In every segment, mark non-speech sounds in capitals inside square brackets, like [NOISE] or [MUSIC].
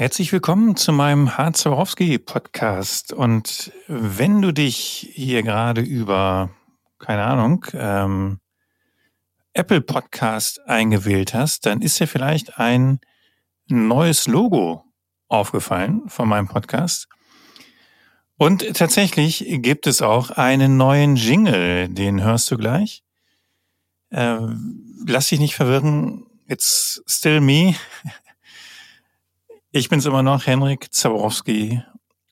Herzlich willkommen zu meinem Harz-Warowski Podcast. Und wenn du dich hier gerade über, keine Ahnung, ähm, Apple Podcast eingewählt hast, dann ist dir vielleicht ein neues Logo aufgefallen von meinem Podcast. Und tatsächlich gibt es auch einen neuen Jingle, den hörst du gleich. Äh, lass dich nicht verwirren, it's still me. [LAUGHS] Ich bin's immer noch, Henrik Zaborowski.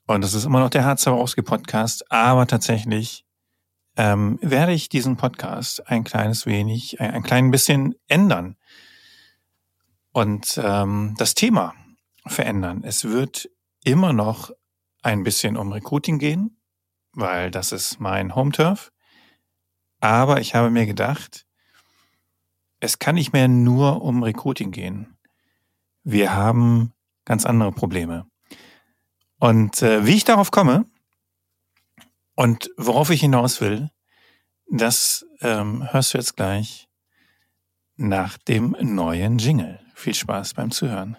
Und das ist immer noch der Herr Zaborowski Podcast. Aber tatsächlich ähm, werde ich diesen Podcast ein kleines wenig, ein, ein klein bisschen ändern. Und ähm, das Thema verändern. Es wird immer noch ein bisschen um Recruiting gehen, weil das ist mein Home-Turf. Aber ich habe mir gedacht, es kann nicht mehr nur um Recruiting gehen. Wir haben ganz andere Probleme. Und äh, wie ich darauf komme und worauf ich hinaus will, das ähm, hörst du jetzt gleich nach dem neuen Jingle. Viel Spaß beim Zuhören.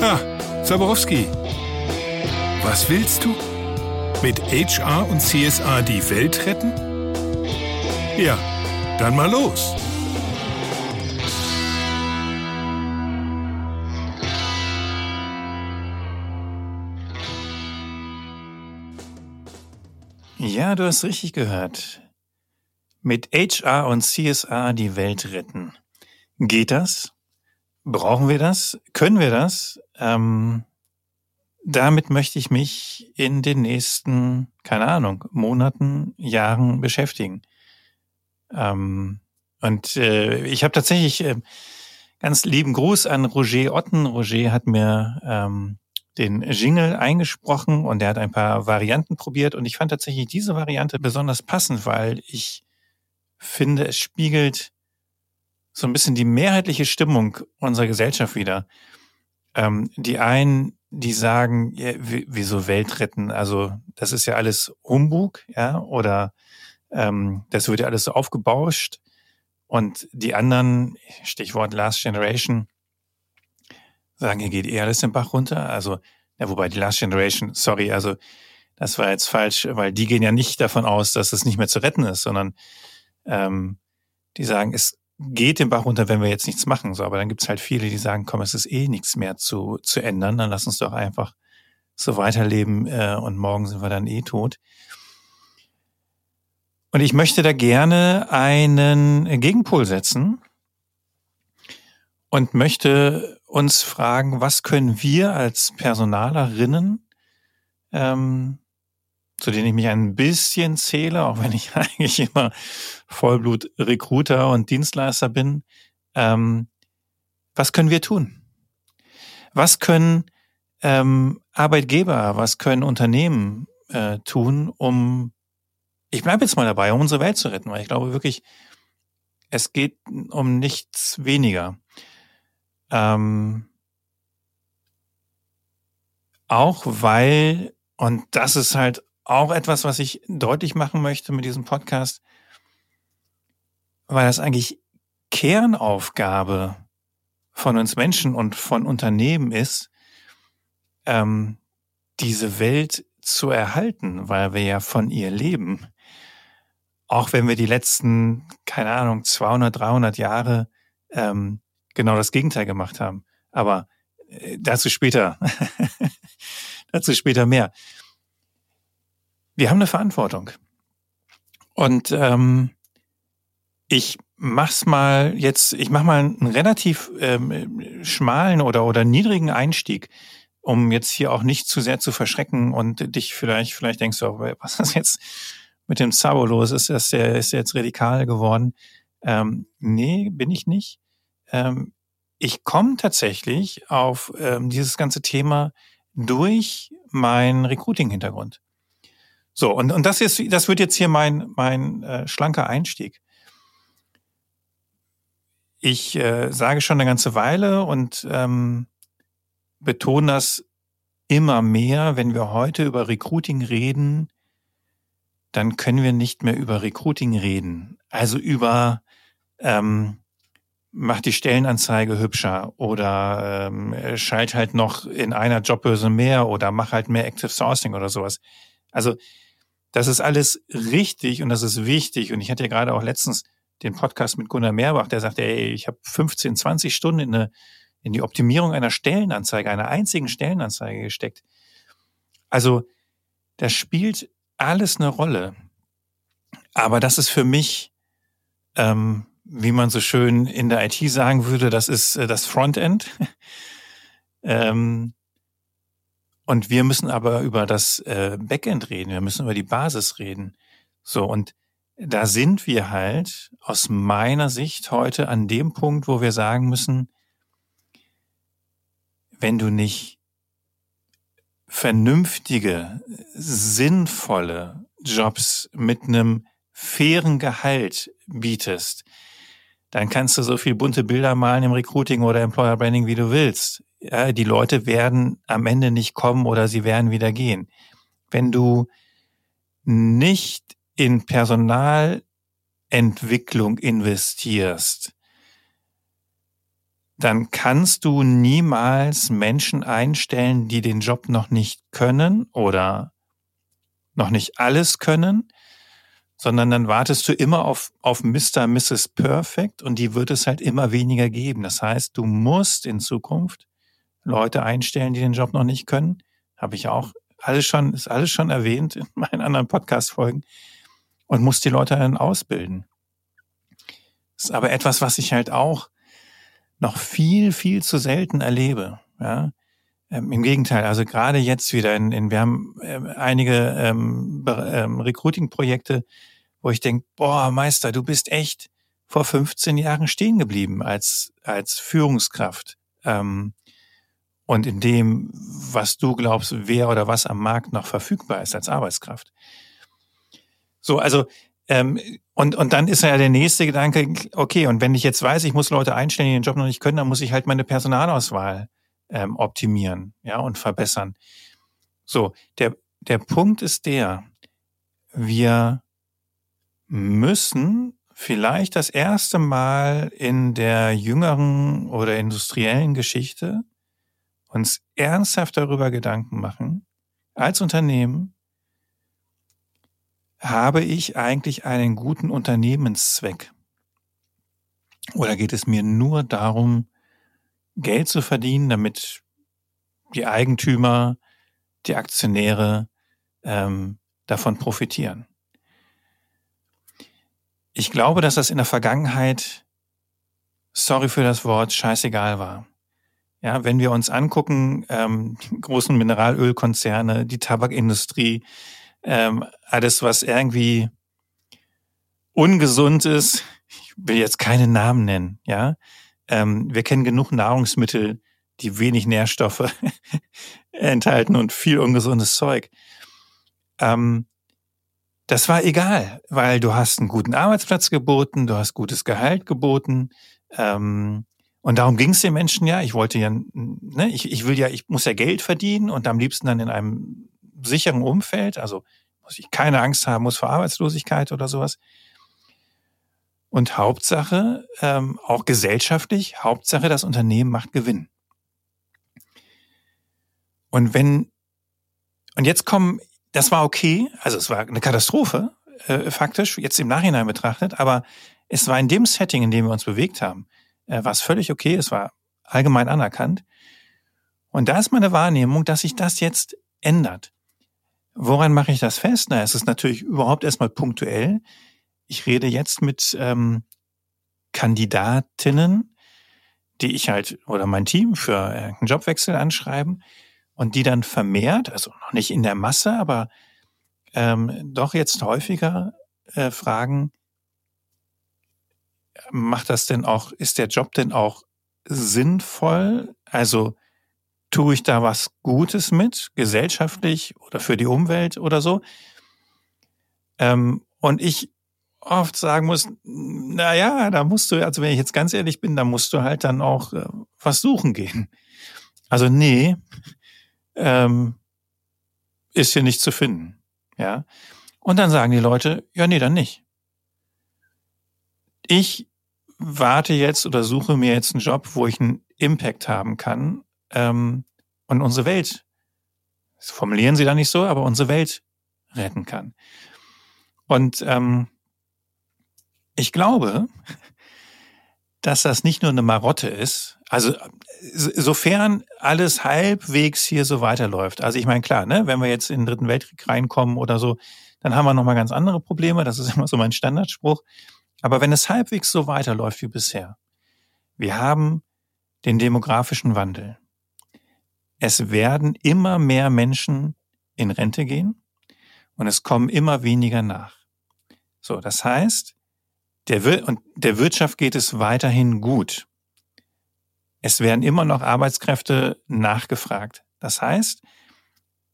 Ah, Zaborowski. Was willst du? Mit HR und CSA die Welt retten? Ja, dann mal los. Ja, du hast richtig gehört. Mit HR und CSA die Welt retten. Geht das? Brauchen wir das? Können wir das? Ähm, damit möchte ich mich in den nächsten, keine Ahnung, Monaten, Jahren beschäftigen. Ähm, und äh, ich habe tatsächlich äh, ganz lieben Gruß an Roger Otten. Roger hat mir ähm, den Jingle eingesprochen und er hat ein paar Varianten probiert und ich fand tatsächlich diese Variante besonders passend, weil ich finde, es spiegelt so ein bisschen die mehrheitliche Stimmung unserer Gesellschaft wieder. Ähm, die einen, die sagen, ja, wieso Welt retten? Also das ist ja alles Humbug, ja, oder ähm, das wird ja alles so aufgebauscht. Und die anderen, Stichwort Last Generation, sagen, hier geht eh alles den Bach runter. Also, ja, wobei die Last Generation, sorry, also das war jetzt falsch, weil die gehen ja nicht davon aus, dass es nicht mehr zu retten ist, sondern ähm, die sagen, es geht den Bach runter, wenn wir jetzt nichts machen. So, aber dann gibt's halt viele, die sagen, komm, es ist eh nichts mehr zu, zu ändern, dann lass uns doch einfach so weiterleben äh, und morgen sind wir dann eh tot. Und ich möchte da gerne einen Gegenpol setzen und möchte uns fragen, was können wir als Personalerinnen, ähm, zu denen ich mich ein bisschen zähle, auch wenn ich [LAUGHS] eigentlich immer Vollblut-Recruiter und Dienstleister bin, ähm, was können wir tun? Was können ähm, Arbeitgeber, was können Unternehmen äh, tun, um ich bleibe jetzt mal dabei, um unsere Welt zu retten, weil ich glaube wirklich, es geht um nichts weniger. Ähm, auch weil, und das ist halt auch etwas, was ich deutlich machen möchte mit diesem Podcast, weil das eigentlich Kernaufgabe von uns Menschen und von Unternehmen ist, ähm, diese Welt zu erhalten, weil wir ja von ihr leben auch wenn wir die letzten, keine Ahnung, 200, 300 Jahre ähm, genau das Gegenteil gemacht haben. Aber äh, dazu später, [LAUGHS] dazu später mehr. Wir haben eine Verantwortung. Und ähm, ich mach's mal jetzt, ich mach mal einen relativ ähm, schmalen oder oder niedrigen Einstieg, um jetzt hier auch nicht zu sehr zu verschrecken und dich vielleicht vielleicht denkst du, was ist jetzt mit dem Sabo los? Ist das der, ist der jetzt radikal geworden? Ähm, nee, bin ich nicht. Ähm, ich komme tatsächlich auf ähm, dieses ganze Thema durch meinen Recruiting-Hintergrund. So, und, und das ist, das wird jetzt hier mein, mein äh, schlanker Einstieg. Ich äh, sage schon eine ganze Weile und ähm, betone das immer mehr, wenn wir heute über Recruiting reden, dann können wir nicht mehr über Recruiting reden. Also über ähm, mach die Stellenanzeige hübscher oder ähm, schalt halt noch in einer Jobbörse mehr oder mach halt mehr Active Sourcing oder sowas. Also das ist alles richtig und das ist wichtig. Und ich hatte ja gerade auch letztens den Podcast mit Gunnar Mehrbach, der sagte, ey, ich habe 15, 20 Stunden in, eine, in die Optimierung einer Stellenanzeige, einer einzigen Stellenanzeige gesteckt. Also das spielt alles eine Rolle. Aber das ist für mich, ähm, wie man so schön in der IT sagen würde, das ist äh, das Frontend. [LAUGHS] ähm, und wir müssen aber über das äh, Backend reden, wir müssen über die Basis reden. So, und da sind wir halt aus meiner Sicht heute an dem Punkt, wo wir sagen müssen, wenn du nicht vernünftige, sinnvolle Jobs mit einem fairen Gehalt bietest, dann kannst du so viel bunte Bilder malen im Recruiting oder Employer Branding, wie du willst ja, die Leute werden am Ende nicht kommen oder sie werden wieder gehen. Wenn du nicht in Personalentwicklung investierst, dann kannst du niemals Menschen einstellen, die den Job noch nicht können oder noch nicht alles können, sondern dann wartest du immer auf, auf Mr. Mrs. Perfect und die wird es halt immer weniger geben. Das heißt, du musst in Zukunft Leute einstellen, die den Job noch nicht können. Habe ich auch alles schon, ist alles schon erwähnt in meinen anderen Podcast-Folgen. Und muss die Leute dann ausbilden. Ist aber etwas, was ich halt auch noch viel, viel zu selten erlebe. Ja? Ähm, Im Gegenteil, also gerade jetzt wieder in, in wir haben äh, einige ähm, ähm, Recruiting-Projekte, wo ich denke, boah, Meister, du bist echt vor 15 Jahren stehen geblieben als, als Führungskraft. Ähm, und in dem, was du glaubst, wer oder was am Markt noch verfügbar ist als Arbeitskraft. So, also ähm, und, und dann ist ja der nächste Gedanke, okay, und wenn ich jetzt weiß, ich muss Leute einstellen, die den Job noch nicht können, dann muss ich halt meine Personalauswahl ähm, optimieren ja, und verbessern. So, der, der Punkt ist der, wir müssen vielleicht das erste Mal in der jüngeren oder industriellen Geschichte uns ernsthaft darüber Gedanken machen, als Unternehmen, habe ich eigentlich einen guten Unternehmenszweck? Oder geht es mir nur darum, Geld zu verdienen, damit die Eigentümer, die Aktionäre ähm, davon profitieren? Ich glaube, dass das in der Vergangenheit, sorry für das Wort, scheißegal war. Ja, wenn wir uns angucken, ähm, großen Mineralölkonzerne, die Tabakindustrie, ähm, alles, was irgendwie ungesund ist, ich will jetzt keine Namen nennen, ja. Ähm, wir kennen genug Nahrungsmittel, die wenig Nährstoffe [LAUGHS] enthalten und viel ungesundes Zeug. Ähm, das war egal, weil du hast einen guten Arbeitsplatz geboten, du hast gutes Gehalt geboten, ähm, und darum ging es den Menschen ja. Ich wollte ja, ne, ich, ich will ja, ich muss ja Geld verdienen und am liebsten dann in einem sicheren Umfeld. Also muss ich keine Angst haben muss vor Arbeitslosigkeit oder sowas. Und Hauptsache, ähm, auch gesellschaftlich, Hauptsache, das Unternehmen macht Gewinn. Und wenn, und jetzt kommen, das war okay, also es war eine Katastrophe, äh, faktisch, jetzt im Nachhinein betrachtet, aber es war in dem Setting, in dem wir uns bewegt haben, äh, war es völlig okay, es war allgemein anerkannt. Und da ist meine Wahrnehmung, dass sich das jetzt ändert. Woran mache ich das fest? Na, es ist natürlich überhaupt erstmal punktuell. Ich rede jetzt mit ähm, Kandidatinnen, die ich halt oder mein Team für einen Jobwechsel anschreiben und die dann vermehrt, also noch nicht in der Masse, aber ähm, doch jetzt häufiger äh, fragen, macht das denn auch, ist der Job denn auch sinnvoll? Also tue ich da was Gutes mit, gesellschaftlich oder für die Umwelt oder so? Ähm, und ich oft sagen muss, na ja, da musst du, also wenn ich jetzt ganz ehrlich bin, da musst du halt dann auch äh, was suchen gehen. Also nee, ähm, ist hier nicht zu finden. Ja. Und dann sagen die Leute, ja, nee, dann nicht. Ich warte jetzt oder suche mir jetzt einen Job, wo ich einen Impact haben kann ähm, und unsere Welt, das formulieren sie da nicht so, aber unsere Welt retten kann. Und ähm, ich glaube, [LAUGHS] dass das nicht nur eine Marotte ist, also sofern alles halbwegs hier so weiterläuft. Also ich meine, klar, ne, wenn wir jetzt in den Dritten Weltkrieg reinkommen oder so, dann haben wir nochmal ganz andere Probleme. Das ist [LAUGHS] immer so mein Standardspruch. Aber wenn es halbwegs so weiterläuft wie bisher, wir haben den demografischen Wandel. Es werden immer mehr Menschen in Rente gehen und es kommen immer weniger nach. So, das heißt, der, und der Wirtschaft geht es weiterhin gut. Es werden immer noch Arbeitskräfte nachgefragt. Das heißt,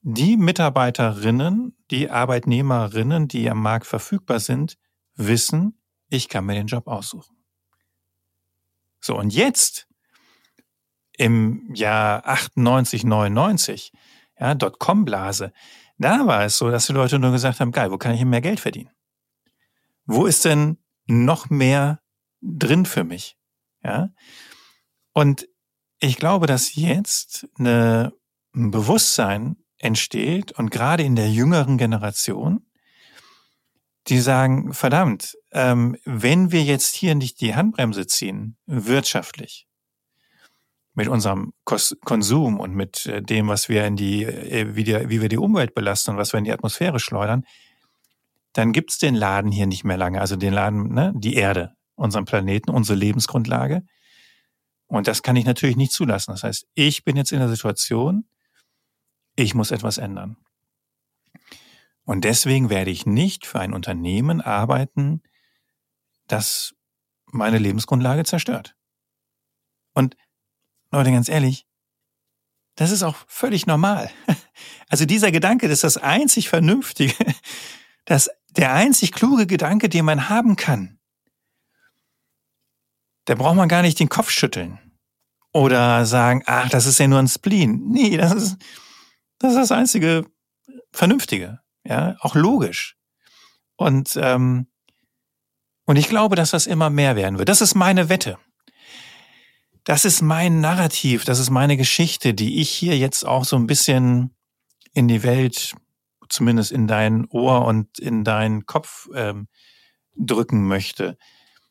die Mitarbeiterinnen, die Arbeitnehmerinnen, die am Markt verfügbar sind, wissen, ich kann mir den Job aussuchen. So, und jetzt, im Jahr 98, 99, ja, Dotcom-Blase, da war es so, dass die Leute nur gesagt haben, geil, wo kann ich mehr Geld verdienen? Wo ist denn noch mehr drin für mich? Ja. Und ich glaube, dass jetzt eine, ein Bewusstsein entsteht und gerade in der jüngeren Generation, die sagen, verdammt, ähm, wenn wir jetzt hier nicht die Handbremse ziehen, wirtschaftlich, mit unserem Kos Konsum und mit äh, dem, was wir in die, äh, wie, die, wie wir die Umwelt belasten und was wir in die Atmosphäre schleudern, dann gibt's den Laden hier nicht mehr lange. Also den Laden, ne, die Erde, unseren Planeten, unsere Lebensgrundlage. Und das kann ich natürlich nicht zulassen. Das heißt, ich bin jetzt in der Situation, ich muss etwas ändern. Und deswegen werde ich nicht für ein Unternehmen arbeiten, das meine Lebensgrundlage zerstört. Und Leute, ganz ehrlich, das ist auch völlig normal. [LAUGHS] Also dieser Gedanke, das ist das einzig Vernünftige, [LAUGHS] das, der einzig kluge Gedanke, den man haben kann. Da braucht man gar nicht den Kopf schütteln oder sagen, ach, das ist ja nur ein Spleen. Nee, das ist das, ist das einzige Vernünftige, ja, auch logisch. Und ähm, und ich glaube, dass das immer mehr werden wird. Das ist meine Wette. Das ist mein Narrativ, das ist meine Geschichte, die ich hier jetzt auch so ein bisschen in die Welt, zumindest in dein Ohr und in deinen Kopf ähm, drücken möchte.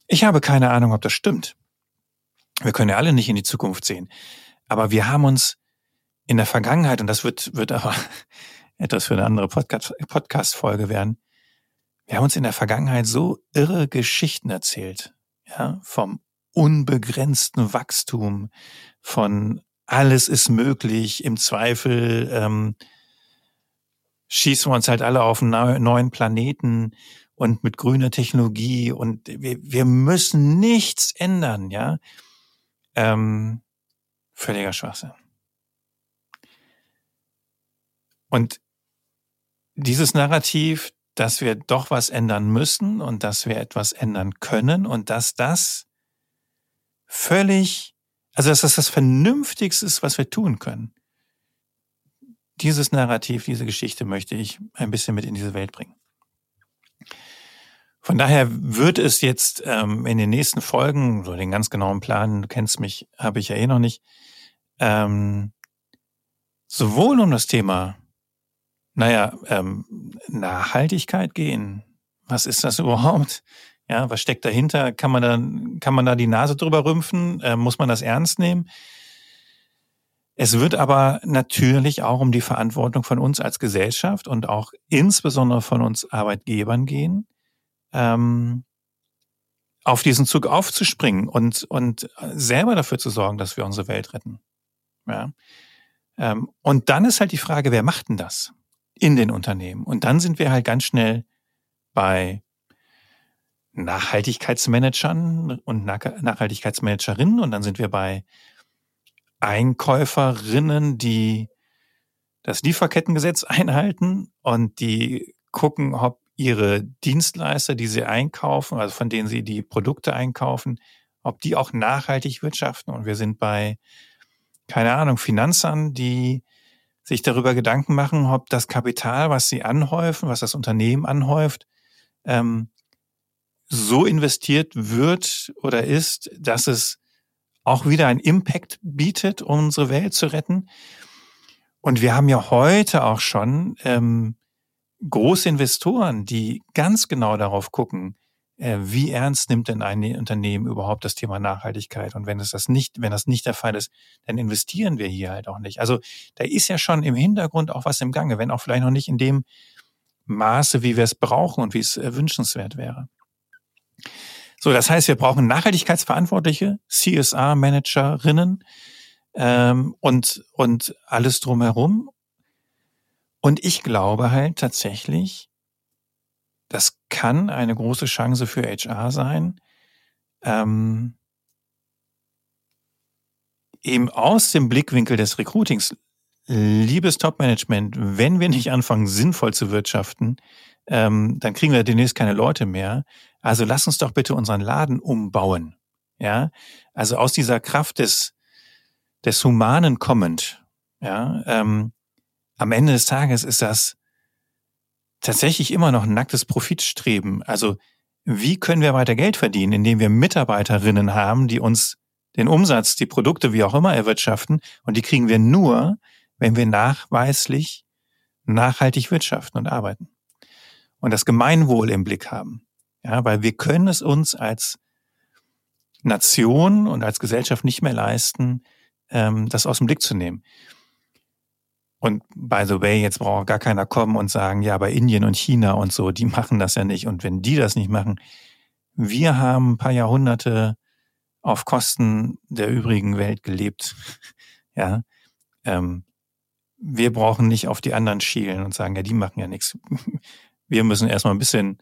Ich habe keine Ahnung, ob das stimmt. Wir können ja alle nicht in die Zukunft sehen. Aber wir haben uns in der Vergangenheit, und das wird, wird aber [LAUGHS] etwas für eine andere Podcast-Folge werden, wir haben uns in der Vergangenheit so irre Geschichten erzählt, ja, vom unbegrenzten Wachstum, von alles ist möglich, im Zweifel ähm, schießen wir uns halt alle auf einen neuen Planeten und mit grüner Technologie und wir, wir müssen nichts ändern, ja. Ähm, völliger Schwachsinn. Und dieses Narrativ, dass wir doch was ändern müssen und dass wir etwas ändern können und dass das völlig, also dass das das Vernünftigste ist, was wir tun können. Dieses Narrativ, diese Geschichte möchte ich ein bisschen mit in diese Welt bringen. Von daher wird es jetzt ähm, in den nächsten Folgen, so den ganz genauen Plan, du kennst mich, habe ich ja eh noch nicht, ähm, sowohl um das Thema naja, ähm, Nachhaltigkeit gehen. Was ist das [LAUGHS] überhaupt? Ja, was steckt dahinter? Kann man da, kann man da die Nase drüber rümpfen? Äh, muss man das ernst nehmen? Es wird aber natürlich auch um die Verantwortung von uns als Gesellschaft und auch insbesondere von uns Arbeitgebern gehen, ähm, auf diesen Zug aufzuspringen und, und selber dafür zu sorgen, dass wir unsere Welt retten. Ja. Ähm, und dann ist halt die Frage, wer macht denn das? in den Unternehmen. Und dann sind wir halt ganz schnell bei Nachhaltigkeitsmanagern und Nachhaltigkeitsmanagerinnen und dann sind wir bei Einkäuferinnen, die das Lieferkettengesetz [LAUGHS] einhalten und die gucken, ob ihre Dienstleister, die sie einkaufen, also von denen sie die Produkte einkaufen, ob die auch nachhaltig wirtschaften. Und wir sind bei, keine Ahnung, Finanzern, die sich darüber Gedanken machen, ob das Kapital, was sie anhäufen, was das Unternehmen anhäuft, ähm, so investiert wird oder ist, dass es auch wieder einen Impact bietet, um unsere Welt zu retten. Und wir haben ja heute auch schon ähm, große Investoren, die ganz genau darauf gucken, äh, wie ernst nimmt denn ein Unternehmen überhaupt das Thema Nachhaltigkeit? Und wenn es das nicht, wenn das nicht der Fall ist, dann investieren wir hier halt auch nicht. Also da ist ja schon im Hintergrund auch was im Gange, wenn auch vielleicht noch nicht in dem Maße, wie wir es brauchen und wie es äh, wünschenswert wäre. So, das heißt, wir brauchen Nachhaltigkeitsverantwortliche, CSR-Managerinnen ähm, und, und alles drumherum. Und ich glaube halt tatsächlich, das kann eine große Chance für HR sein, ähm, eben aus dem Blickwinkel des Recruitings, liebes Top-Management, wenn wir nicht anfangen, sinnvoll zu wirtschaften, ähm, dann kriegen wir demnächst keine Leute mehr. Also lass uns doch bitte unseren Laden umbauen. Ja, also aus dieser Kraft des, des Humanen kommend. Ja, ähm, am Ende des Tages ist das tatsächlich immer noch ein nacktes Profitstreben. Also wie können wir weiter Geld verdienen, indem wir Mitarbeiterinnen haben, die uns den Umsatz, die Produkte, wie auch immer erwirtschaften. Und die kriegen wir nur, wenn wir nachweislich nachhaltig wirtschaften und arbeiten. Und das Gemeinwohl im Blick haben. Ja, weil wir können es uns als Nation und als Gesellschaft nicht mehr leisten, ähm, das aus dem Blick zu nehmen. Und by the way, jetzt braucht gar keiner kommen und sagen, ja, aber Indien und China und so, die [LAUGHS] machen das ja nicht. Und wenn die das nicht machen, wir haben ein paar Jahrhunderte auf Kosten der übrigen Welt gelebt. [LAUGHS] ja, ähm, wir brauchen nicht auf die anderen schielen und sagen, ja, die machen ja nichts. [LAUGHS] Wir müssen erstmal ein bisschen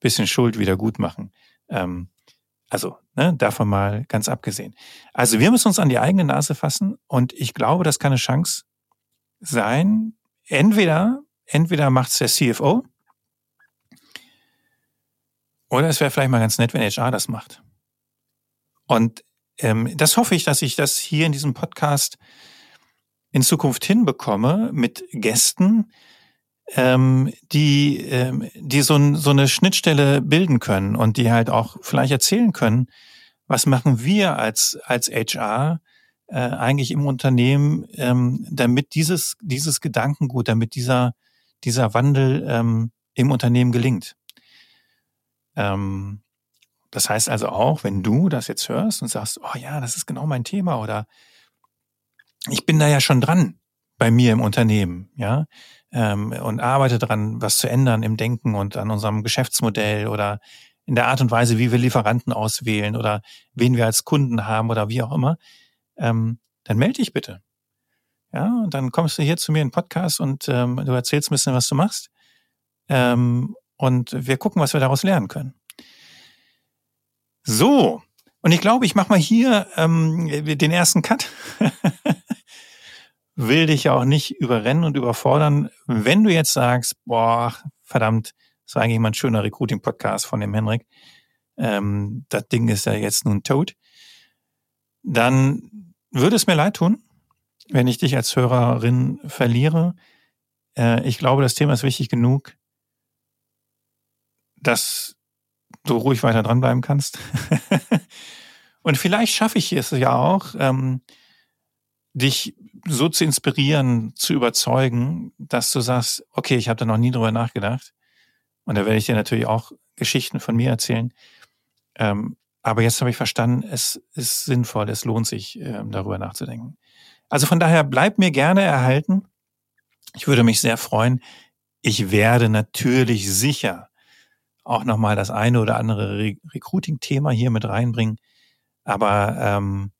bisschen Schuld wieder gut machen. Ähm, also, ne, davon mal ganz abgesehen. Also wir müssen uns an die eigene Nase fassen und ich glaube, das kann eine Chance sein. Entweder, entweder macht's der CFO oder es wäre vielleicht mal ganz nett, wenn HR das macht. Und ähm, das hoffe ich, dass ich das hier in diesem Podcast in Zukunft hinbekomme mit Gästen, ähm, die, ähm, die so, so eine Schnittstelle bilden können und die halt auch vielleicht erzählen können, was machen wir als, als HR äh, eigentlich im Unternehmen, ähm, damit dieses, dieses Gedankengut, damit dieser, dieser Wandel ähm, im Unternehmen gelingt. Ähm, das heißt also auch, wenn du das jetzt hörst und sagst, oh ja, das ist genau mein Thema oder ich bin da ja schon dran bei mir im Unternehmen, ja, ähm, und arbeite daran, was zu ändern im Denken und an unserem Geschäftsmodell oder in der Art und Weise, wie wir Lieferanten auswählen oder wen wir als Kunden haben oder wie auch immer, ähm, dann melde dich bitte. Ja, und dann kommst du hier zu mir in den Podcast und ähm, du erzählst ein bisschen, was du machst. Ähm, und wir gucken, was wir daraus lernen können. So, und ich glaube, ich mache mal hier ähm, den ersten Cut. [LAUGHS] will dich ja auch nicht überrennen und überfordern. Wenn du jetzt sagst, boah, verdammt, das war eigentlich mal ein schöner Recruiting-Podcast von dem Henrik, ähm, das Ding ist ja jetzt nun tot, dann würde es mir leid tun, wenn ich dich als Hörerin verliere. Äh, ich glaube, das Thema ist wichtig genug, dass du ruhig weiter dranbleiben kannst. [LAUGHS] und vielleicht schaffe ich es ja auch, ähm, dich so zu inspirieren, zu überzeugen, dass du sagst, okay, ich habe da noch nie drüber nachgedacht. Und da werde ich dir natürlich auch Geschichten von mir erzählen. Ähm, aber jetzt habe ich verstanden, es ist sinnvoll, es lohnt sich, ähm, darüber nachzudenken. Also von daher bleib mir gerne erhalten. Ich würde mich sehr freuen. Ich werde natürlich sicher auch nochmal das eine oder andere Re Recruiting-Thema hier mit reinbringen. Aber ähm,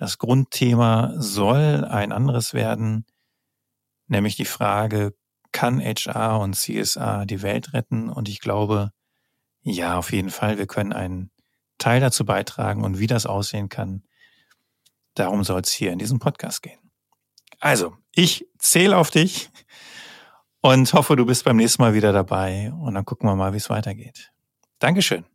das Grundthema soll ein anderes werden, nämlich die Frage, kann HR und CSA die Welt retten? Und ich glaube, ja, auf jeden Fall, wir können einen Teil dazu beitragen und wie das aussehen kann, darum soll es hier in diesem Podcast gehen. Also, ich zähle auf dich und hoffe, du bist beim nächsten Mal wieder dabei und dann gucken wir mal, wie es weitergeht. Dankeschön.